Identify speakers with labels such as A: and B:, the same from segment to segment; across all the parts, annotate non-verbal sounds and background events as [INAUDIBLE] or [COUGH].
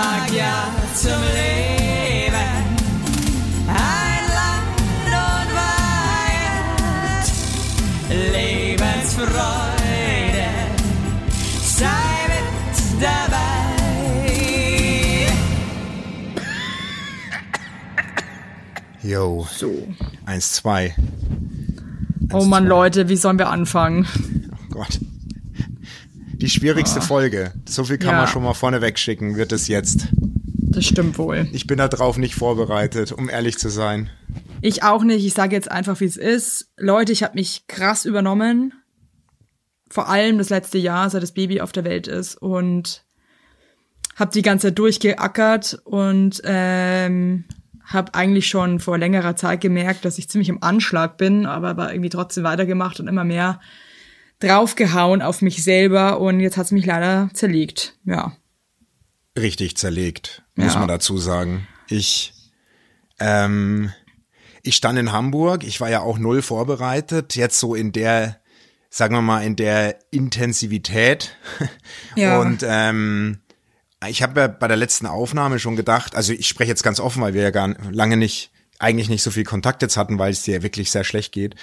A: sag ja zum Leben. Ein Land und Weihend, Lebensfreude, sei mit dabei.
B: Yo.
C: So.
B: Eins, zwei.
C: Oh Mann, Leute, wie sollen wir anfangen?
B: Oh Gott. Die schwierigste Folge. So viel kann
C: Ah. Ja.
B: man schon mal vorneweg schicken, wird es jetzt.
C: Das stimmt wohl.
B: Ich bin darauf nicht vorbereitet, um ehrlich zu sein.
C: Ich auch nicht. Ich sage jetzt einfach, wie es ist. Leute, ich habe mich krass übernommen. Vor allem das letzte Jahr, seit das Baby auf der Welt ist. Und habe die ganze Zeit durchgeackert und ähm, habe eigentlich schon vor längerer Zeit gemerkt, dass ich ziemlich im Anschlag bin, aber war irgendwie trotzdem weitergemacht und immer mehr draufgehauen auf mich selber. Und jetzt hat's mich leider zerlegt. Ja.
B: Richtig zerlegt, muss
C: Ja.
B: man dazu sagen. Ich, ähm, ich stand in Hamburg, ich war ja auch null vorbereitet, jetzt so in der, sagen wir mal, in der Intensivität.
C: Ja.
B: Und ähm, ich habe ja bei der letzten Aufnahme schon gedacht, also ich spreche jetzt ganz offen, weil wir ja gar lange nicht, eigentlich nicht so viel Kontakt jetzt hatten, weil es dir wirklich sehr schlecht geht.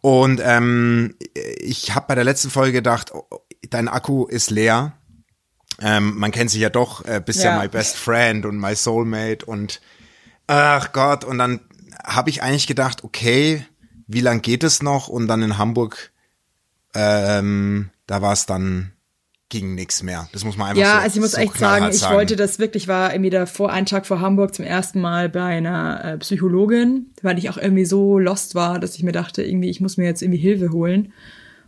B: Und ähm, ich habe bei der letzten Folge gedacht, oh, dein Akku ist leer. Ähm, man kennt sich ja doch, äh, bist ja.
C: Ja.
B: my best friend und my soulmate und ach Gott, und dann habe ich eigentlich gedacht, okay, wie lang geht es noch? Und dann in Hamburg, ähm, da war es dann, ging nichts mehr. Das muss man einfach
C: Ja,
B: so
C: also ich muss
B: so
C: echt sagen, ich wollte das wirklich, war irgendwie davor einen Tag vor Hamburg zum ersten Mal bei einer äh, Psychologin, weil ich auch irgendwie so lost war, dass ich mir dachte, irgendwie, ich muss mir jetzt irgendwie Hilfe holen.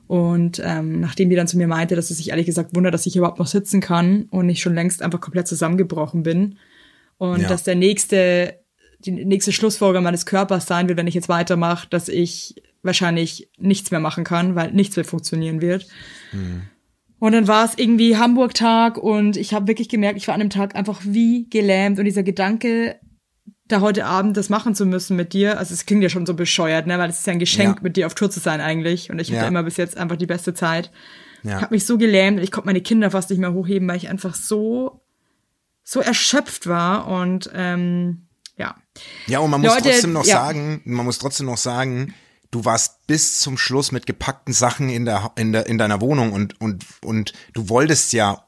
C: Und ähm, nachdem die dann zu mir meinte, dass es sich ehrlich gesagt wundert, dass ich überhaupt noch sitzen kann und ich schon längst einfach komplett zusammengebrochen bin. Und
B: Ja.
C: dass der nächste, die nächste Schlussfolgerung meines Körpers sein wird, wenn ich jetzt weitermache, dass ich wahrscheinlich nichts mehr machen kann, weil nichts mehr funktionieren wird. Und dann war es irgendwie Hamburg-Tag und ich habe wirklich gemerkt, ich war an dem Tag einfach wie gelähmt und dieser Gedanke, da heute Abend das machen zu müssen mit dir, also es klingt ja schon so bescheuert, ne, weil es ist ja ein Geschenk,
B: Ja.
C: mit dir auf Tour zu sein eigentlich und ich hatte
B: Ja.
C: immer bis jetzt einfach die beste Zeit.
B: Ja.
C: Ich habe mich so gelähmt, ich konnte meine Kinder fast nicht mehr hochheben, weil ich einfach so so erschöpft war und ähm, ja.
B: Ja, und man muss
C: Leute,
B: trotzdem noch sagen, man muss trotzdem noch sagen, du warst bis zum Schluss mit gepackten Sachen in der in der in deiner Wohnung und und und du wolltest ja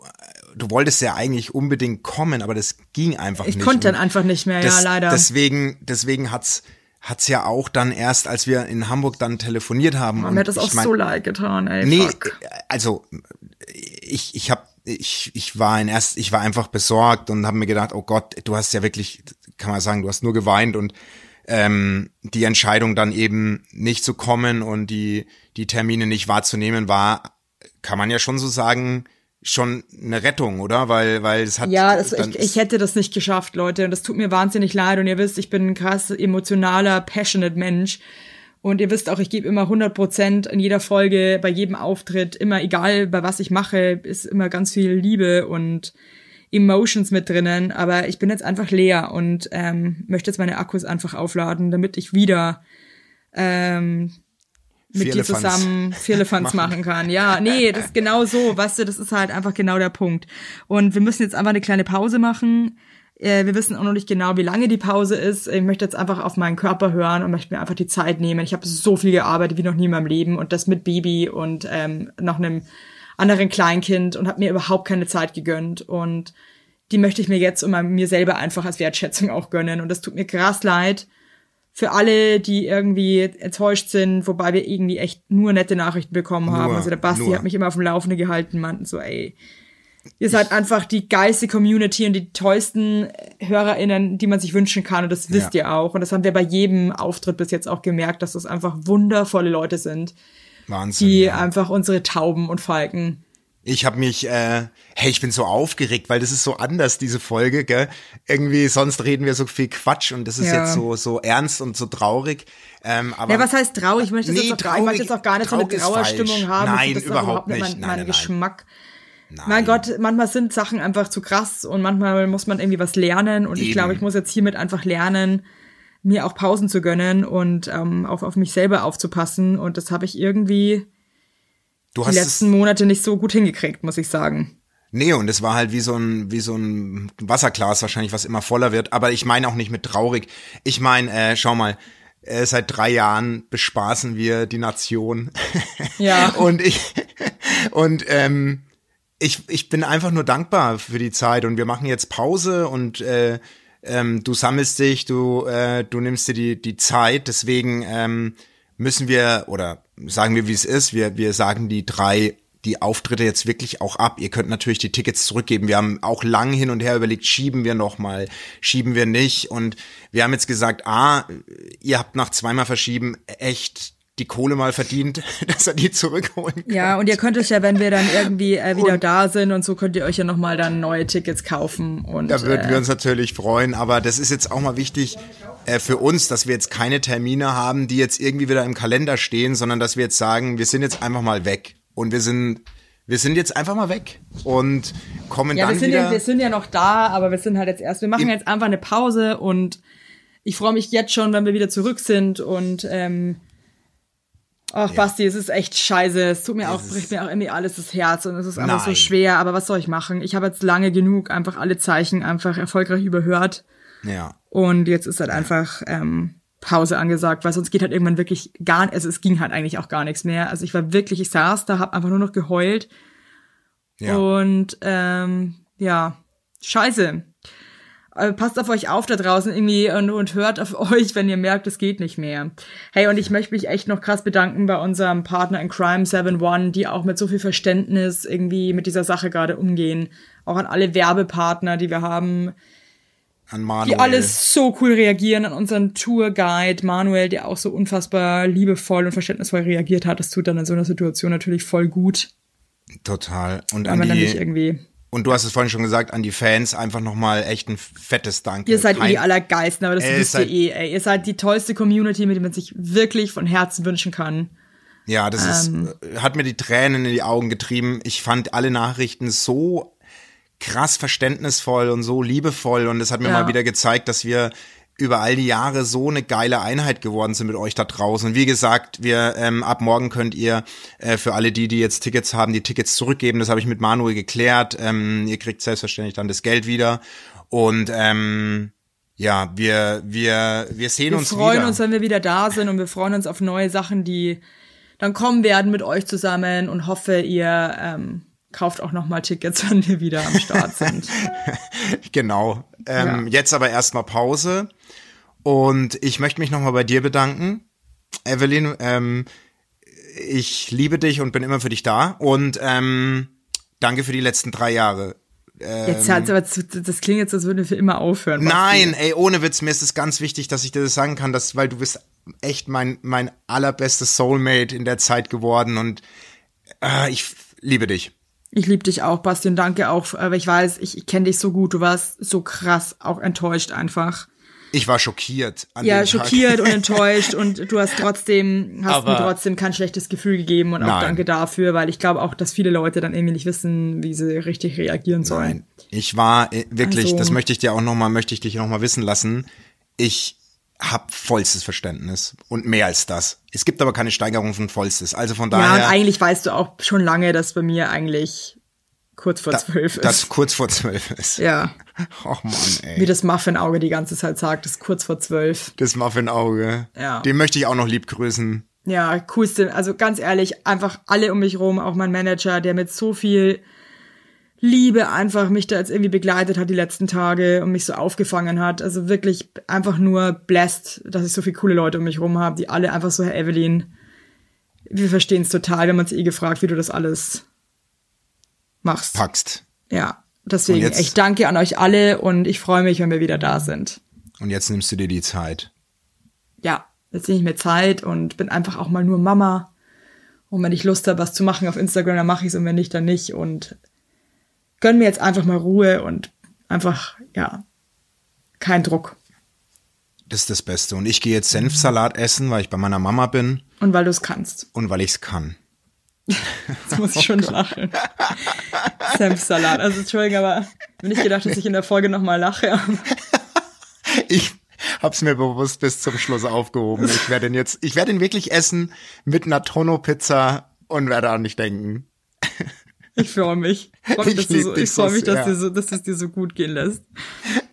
B: du wolltest ja eigentlich unbedingt kommen, aber das ging einfach
C: Ich
B: nicht.
C: konnte dann
B: Und
C: einfach nicht mehr,
B: das,
C: ja, leider.
B: Deswegen deswegen hat's hat's ja auch dann erst, als wir in Hamburg dann telefoniert haben. Und
C: mir hat das
B: ich
C: auch
B: mein-
C: so leid getan, ey.
B: Nee,
C: fuck.
B: also ich ich habe ich ich war in erst ich war einfach besorgt und habe mir gedacht, oh Gott, du hast ja wirklich kann man sagen, du hast nur geweint und ähm, die Entscheidung dann eben nicht zu kommen und die die Termine nicht wahrzunehmen war, kann man ja schon so sagen, schon eine Rettung, oder? Weil weil es hat
C: Ja,
B: dann
C: ich, ich hätte das nicht geschafft, Leute. Und das tut mir wahnsinnig leid. Und ihr wisst, ich bin ein krass emotionaler, passionate Mensch. Und ihr wisst auch, ich gebe immer 100 Prozent in jeder Folge, bei jedem Auftritt, immer egal, bei was ich mache, ist immer ganz viel Liebe und Emotions mit drinnen. Aber ich bin jetzt einfach leer und ähm, möchte jetzt meine Akkus einfach aufladen, damit ich wieder ähm, mit dir zusammen Firlefanz machen kann. Ja, nee, das ist genau so, weißt du, das ist halt einfach genau der Punkt. Und wir müssen jetzt einfach eine kleine Pause machen. Äh, Wir wissen auch noch nicht genau, wie lange die Pause ist. Ich möchte jetzt einfach auf meinen Körper hören und möchte mir einfach die Zeit nehmen. Ich habe so viel gearbeitet wie noch nie in meinem Leben und das mit Baby und ähm, noch einem anderen Kleinkind und habe mir überhaupt keine Zeit gegönnt. Und die möchte ich mir jetzt und mir selber einfach als Wertschätzung auch gönnen. Und das tut mir krass leid für alle, die irgendwie enttäuscht sind, wobei wir irgendwie echt nur nette Nachrichten bekommen haben.
B: Nur,
C: Also der Basti
B: nur.
C: hat mich immer auf dem Laufenden gehalten, meinten so, ey, ihr seid einfach die geilste Community und die tollsten HörerInnen, die man sich wünschen kann. Und das wisst
B: Ja.
C: ihr auch. Und das haben wir bei jedem Auftritt bis jetzt auch gemerkt, dass das einfach wundervolle Leute sind,
B: Wahnsinn.
C: die
B: ja.
C: einfach unsere Tauben und Falken
B: Ich habe mich, äh, hey, ich bin so aufgeregt, weil das ist so anders, diese Folge, gell? Irgendwie, sonst reden wir so viel Quatsch und das ist
C: Ja.
B: jetzt so, so ernst und so traurig. Ähm, aber
C: Ja, was heißt traurig? Ich möchte,
B: Nee,
C: jetzt auch, gar- ich möchte
B: traurig-
C: jetzt auch gar nicht so eine
B: traurig
C: Trauerstimmung haben.
B: Nein,
C: das ist auch
B: überhaupt nicht.
C: mein,
B: Nein,
C: mein
B: nein, nein.
C: Geschmack. Mein Gott, manchmal sind Sachen einfach zu krass und manchmal muss man irgendwie was lernen und ich
B: Eben.
C: glaube, ich muss jetzt hiermit einfach lernen, mir auch Pausen zu gönnen und ähm, auch auf mich selber aufzupassen und das habe ich irgendwie die letzten Monate nicht so gut hingekriegt, muss ich sagen.
B: Nee, und es war halt wie so ein, wie so ein Wasserglas wahrscheinlich, was immer voller wird. Aber ich meine auch nicht mit traurig. Ich meine, äh, schau mal, äh, seit drei Jahren bespaßen wir die Nation. [LAUGHS]
C: Ja.
B: und ich, und ähm, ich, ich bin einfach nur dankbar für die Zeit und wir machen jetzt Pause und äh, ähm, du sammelst dich, du, äh, du nimmst dir die, die Zeit, deswegen ähm, müssen wir, oder sagen wir, wie es ist, wir, wir sagen die drei die Auftritte jetzt wirklich auch ab. Ihr könnt natürlich die Tickets zurückgeben. Wir haben auch lang hin und her überlegt, schieben wir noch mal, schieben wir nicht. Und wir haben jetzt gesagt, ah, ihr habt nach zweimal verschieben echt die Kohle mal verdient, [LAUGHS] dass er die zurückholen kann.
C: Ja, und ihr könnt euch ja, wenn wir dann irgendwie äh, wieder da sind und so, könnt ihr euch ja nochmal dann neue Tickets kaufen. Und,
B: Da würden
C: äh,
B: wir uns natürlich freuen, aber das ist jetzt auch mal wichtig äh, für uns, dass wir jetzt keine Termine haben, die jetzt irgendwie wieder im Kalender stehen, sondern dass wir jetzt sagen, wir sind jetzt einfach mal weg und wir sind wir sind jetzt einfach mal weg und kommen
C: Ja,
B: dann
C: wir sind
B: wieder.
C: ja, wir sind ja noch da, aber wir sind halt jetzt erst, wir machen jetzt einfach eine Pause und ich freue mich jetzt schon, wenn wir wieder zurück sind und ähm, Ach, Basti, es ist echt scheiße. Es tut mir auch,
B: ist-
C: bricht mir auch irgendwie alles das Herz und es ist einfach so schwer. Aber was soll ich machen? Ich habe jetzt lange genug einfach alle Zeichen einfach erfolgreich überhört.
B: ja.
C: Und jetzt ist halt einfach ähm, Pause angesagt, weil sonst geht halt irgendwann wirklich gar, also es ging halt eigentlich auch gar nichts mehr. Also ich war wirklich, ich saß da, hab einfach nur noch geheult
B: Ja.
C: und ähm, ja, scheiße. Äh, passt auf euch auf da draußen irgendwie und, und hört auf euch, wenn ihr merkt, es geht nicht mehr. Hey, und ich möchte mich echt noch krass bedanken bei unserem Partner in Crime 71, die auch mit so viel Verständnis irgendwie mit dieser Sache gerade umgehen. Auch an alle Werbepartner, die wir haben,
B: An Manuel.
C: die alles so cool reagieren, an unseren Tourguide Manuel, der auch so unfassbar liebevoll und verständnisvoll reagiert hat. Das tut dann in so einer Situation natürlich voll gut,
B: Total. Und
C: weil
B: an
C: man dann nicht
B: die,
C: irgendwie
B: und du hast es vorhin schon gesagt, an die Fans einfach nochmal echt ein fettes Danke.
C: Ihr seid eh
B: Kein-
C: die Allergeisten, aber das
B: Ey,
C: wisst
B: ihr
C: eh, ey. Ihr seid die tollste Community, mit der man sich wirklich von Herzen wünschen kann.
B: Ja, das
C: Ähm.
B: ist, hat mir die Tränen in die Augen getrieben. Ich fand alle Nachrichten so krass verständnisvoll und so liebevoll und es hat mir
C: Ja.
B: mal wieder gezeigt, dass wir über all die Jahre so eine geile Einheit geworden sind mit euch da draußen. Und wie gesagt, wir ähm, ab morgen könnt ihr äh, für alle die, die jetzt Tickets haben, die Tickets zurückgeben. Das habe ich mit Manuel geklärt. Ähm, ihr kriegt selbstverständlich dann das Geld wieder und ähm, ja, wir wir wir sehen
C: Wir
B: uns
C: freuen
B: wieder.
C: uns, wenn wir wieder da sind und wir freuen uns auf neue Sachen, die dann kommen werden mit euch zusammen und hoffe, ihr ähm, kauft auch nochmal Tickets, [LAUGHS] wenn wir wieder am Start sind. [LAUGHS]
B: Genau. Ähm,
C: Ja.
B: Jetzt aber erstmal Pause. Und ich möchte mich nochmal bei dir bedanken. Evelyn, ähm, ich liebe dich und bin immer für dich da. Und ähm, danke für die letzten drei Jahre.
C: Jetzt hat's aber zu, das klingt jetzt, als würden wir für immer aufhören.
B: Nein, ey, ohne Witz, mir ist es ganz wichtig, dass ich dir das sagen kann, dass, weil du bist echt mein, mein allerbestes Soulmate in der Zeit geworden und äh, ich liebe dich.
C: Ich liebe dich auch, Basti, und danke auch, aber ich weiß, ich, ich kenne dich so gut, du warst so krass auch enttäuscht einfach.
B: Ich war schockiert. An
C: Ja, schockiert und [LAUGHS] enttäuscht und du hast trotzdem, hast
B: Aber-
C: mir trotzdem kein schlechtes Gefühl gegeben und auch
B: Nein.
C: danke dafür, weil ich glaube auch, dass viele Leute dann irgendwie nicht wissen, wie sie richtig reagieren sollen.
B: Nein, ich war äh, wirklich,
C: Also-
B: das möchte ich dir auch noch mal, möchte ich dich noch mal wissen lassen. Ich hab vollstes Verständnis und mehr als das. Es gibt aber keine Steigerung von vollstes. Also von
C: Ja, und
B: daher,
C: eigentlich weißt du auch schon lange, dass bei mir eigentlich kurz vor zwölf ist.
B: das kurz vor zwölf ist.
C: ja, [LAUGHS]
B: Och Mann,
C: wie
B: ey.
C: das Muffin-Auge die ganze Zeit sagt, ist kurz vor zwölf.
B: Das Muffin-Auge.
C: Ja.
B: Den möchte ich auch noch lieb grüßen.
C: Ja, coolste. Also ganz ehrlich, einfach alle um mich rum, auch mein Manager, der mit so viel Liebe einfach mich da jetzt irgendwie begleitet hat die letzten Tage und mich so aufgefangen hat. Also wirklich einfach nur blessed, dass ich so viele coole Leute um mich rum habe, die alle einfach so, Herr Evelyn, wir verstehen es total. Wir haben uns eh gefragt, wie du das alles machst.
B: Packst.
C: Ja, deswegen
B: jetzt-
C: echt danke an euch alle und ich freue mich, wenn wir wieder da sind.
B: Und jetzt nimmst du dir die Zeit.
C: ja, jetzt nehme ich mir Zeit und bin einfach auch mal nur Mama. Und wenn ich Lust habe, was zu machen auf Instagram, dann mache ich es und wenn nicht, dann nicht. Und gönn mir jetzt einfach mal Ruhe und einfach, ja, kein Druck.
B: Das ist das Beste. Und ich gehe jetzt Senfsalat essen, weil ich bei meiner Mama bin
C: Und weil du es kannst.
B: und weil ich's kann.
C: Jetzt muss ich schon lachen. Senfsalat. Also Entschuldigung, aber ich hab nicht gedacht, dass ich in der Folge nochmal lache. [LAUGHS]
B: Ich hab's mir bewusst bis zum Schluss aufgehoben. Ich werde ihn jetzt, ich werde ihn wirklich essen mit einer Tonno-Pizza und werde an nicht denken.
C: Ich freue mich. Ich freue mich,
B: Ich lieb
C: so, ich freu
B: so
C: mich dass, dir so, dass es dir so gut gehen lässt. [LAUGHS]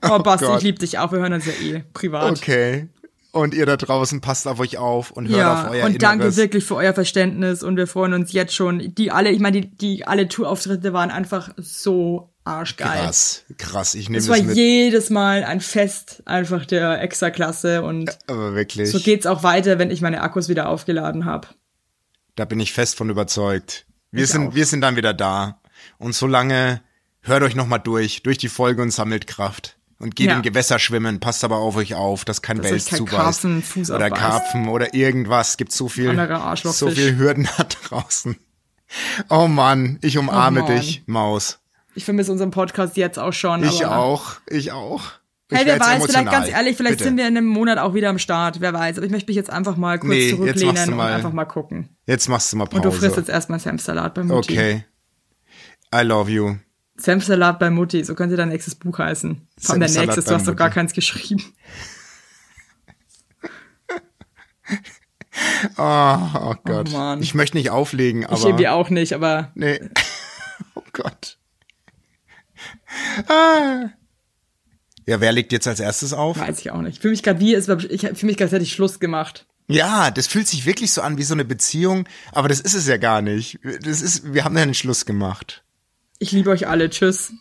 C: Oh, Basti,
B: Gott.
C: ich liebe dich auch. Wir hören uns ja eh privat.
B: Okay. Und ihr da draußen passt auf euch auf und hört
C: Ja,
B: auf euer
C: und danke
B: Inneres.
C: wirklich für euer Verständnis und wir freuen uns jetzt schon. Die alle, ich meine, die, die alle Tourauftritte waren einfach so arschgeil.
B: Krass, krass. Ich nehme
C: Es
B: das
C: war
B: mit.
C: jedes Mal ein Fest einfach der Extraklasse und
B: Aber wirklich.
C: so geht's auch weiter, wenn ich meine Akkus wieder aufgeladen habe.
B: Da bin ich fest von überzeugt. Wir
C: Ich
B: sind,
C: auch.
B: wir sind dann wieder da. Und solange hört euch nochmal durch, durch die Folge und sammelt Kraft. Und geht
C: Ja.
B: in Gewässer schwimmen, passt aber auf euch auf, dass kein
C: Dass
B: Wels
C: kein
B: zubeißt.
C: Karpfen Fuß
B: oder. Karpfen oder irgendwas. Gibt so viel, so viel Hürden [LAUGHS] da draußen. Oh Mann, ich umarme
C: Oh Mann.
B: dich, Maus.
C: Ich vermisse unseren Podcast jetzt auch schon.
B: Ich auch, ich auch.
C: Hey, wer weiß, vielleicht
B: emotional.
C: ganz ehrlich, vielleicht
B: Bitte.
C: sind wir in einem Monat auch wieder am Start, wer weiß. Aber ich möchte mich jetzt einfach mal kurz
B: Nee,
C: zurücklehnen
B: du
C: und
B: mal-
C: einfach mal gucken.
B: Jetzt machst du mal Pause.
C: Und du frisst jetzt erstmal Senfsalat bei Mutti.
B: Okay. I love you.
C: Senfsalat bei Mutti, so könnte dein nächstes Buch heißen. Vor allem dein nächstes, du hast doch gar keins geschrieben. [LAUGHS]
B: Oh, oh Gott.
C: Mann.
B: ich möchte nicht auflegen, aber.
C: Ich irgendwie auch nicht, aber
B: Nee. [LAUGHS] Oh Gott. Ah. Ja, wer legt jetzt als erstes auf?
C: weiß ich auch nicht. Ich fühle mich gerade wie, war- ich fühle mich gerade, hätte ich Schluss gemacht.
B: Ja, das fühlt sich wirklich so an wie so eine Beziehung, aber das ist es ja gar nicht. Das ist, wir haben ja einen Schluss gemacht.
C: Ich liebe euch alle. Tschüss.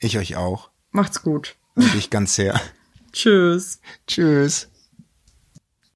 B: Ich euch auch.
C: Macht's gut.
B: Und ich ganz sehr. [LAUGHS]
C: Tschüss.
B: Tschüss.